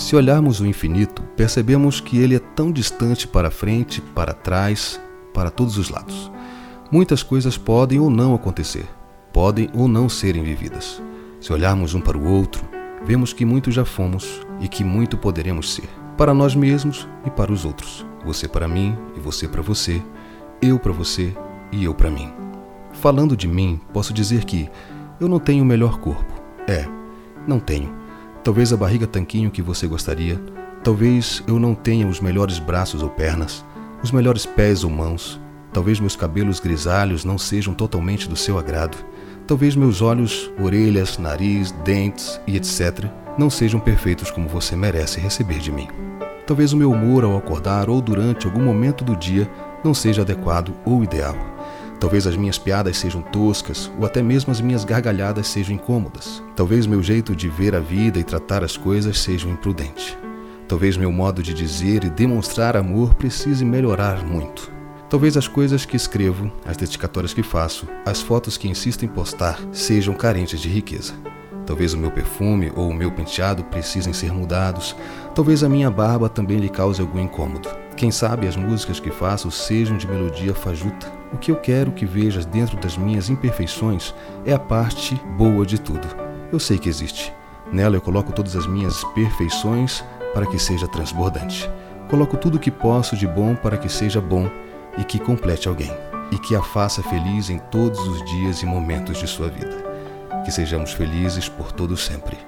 Se olharmos o infinito, percebemos que ele é tão distante para frente, para trás, para todos os lados. Muitas coisas podem ou não acontecer, podem ou não serem vividas. Se olharmos um para o outro, vemos que muito já fomos e que muito poderemos ser, para nós mesmos e para os outros. Você para mim e você para você, eu para você e eu para mim. Falando de mim, posso dizer que eu não tenho o melhor corpo. É, não tenho. Talvez a barriga tanquinho que você gostaria, talvez eu não tenha os melhores braços ou pernas, os melhores pés ou mãos, talvez meus cabelos grisalhos não sejam totalmente do seu agrado, talvez meus olhos, orelhas, nariz, dentes e etc. não sejam perfeitos como você merece receber de mim. Talvez o meu humor ao acordar ou durante algum momento do dia não seja adequado ou ideal. Talvez as minhas piadas sejam toscas ou até mesmo as minhas gargalhadas sejam incômodas. Talvez meu jeito de ver a vida e tratar as coisas seja imprudente. Talvez meu modo de dizer e demonstrar amor precise melhorar muito. Talvez as coisas que escrevo, as dedicatórias que faço, as fotos que insisto em postar sejam carentes de riqueza. Talvez o meu perfume ou o meu penteado precisem ser mudados. Talvez a minha barba também lhe cause algum incômodo. Quem sabe as músicas que faço sejam de melodia fajuta. O que eu quero que vejas dentro das minhas imperfeições é a parte boa de tudo. Eu sei que existe. Nela eu coloco todas as minhas perfeições para que seja transbordante. Coloco tudo o que posso de bom para que seja bom e que complete alguém, e que a faça feliz em todos os dias e momentos de sua vida que sejamos felizes por todo sempre.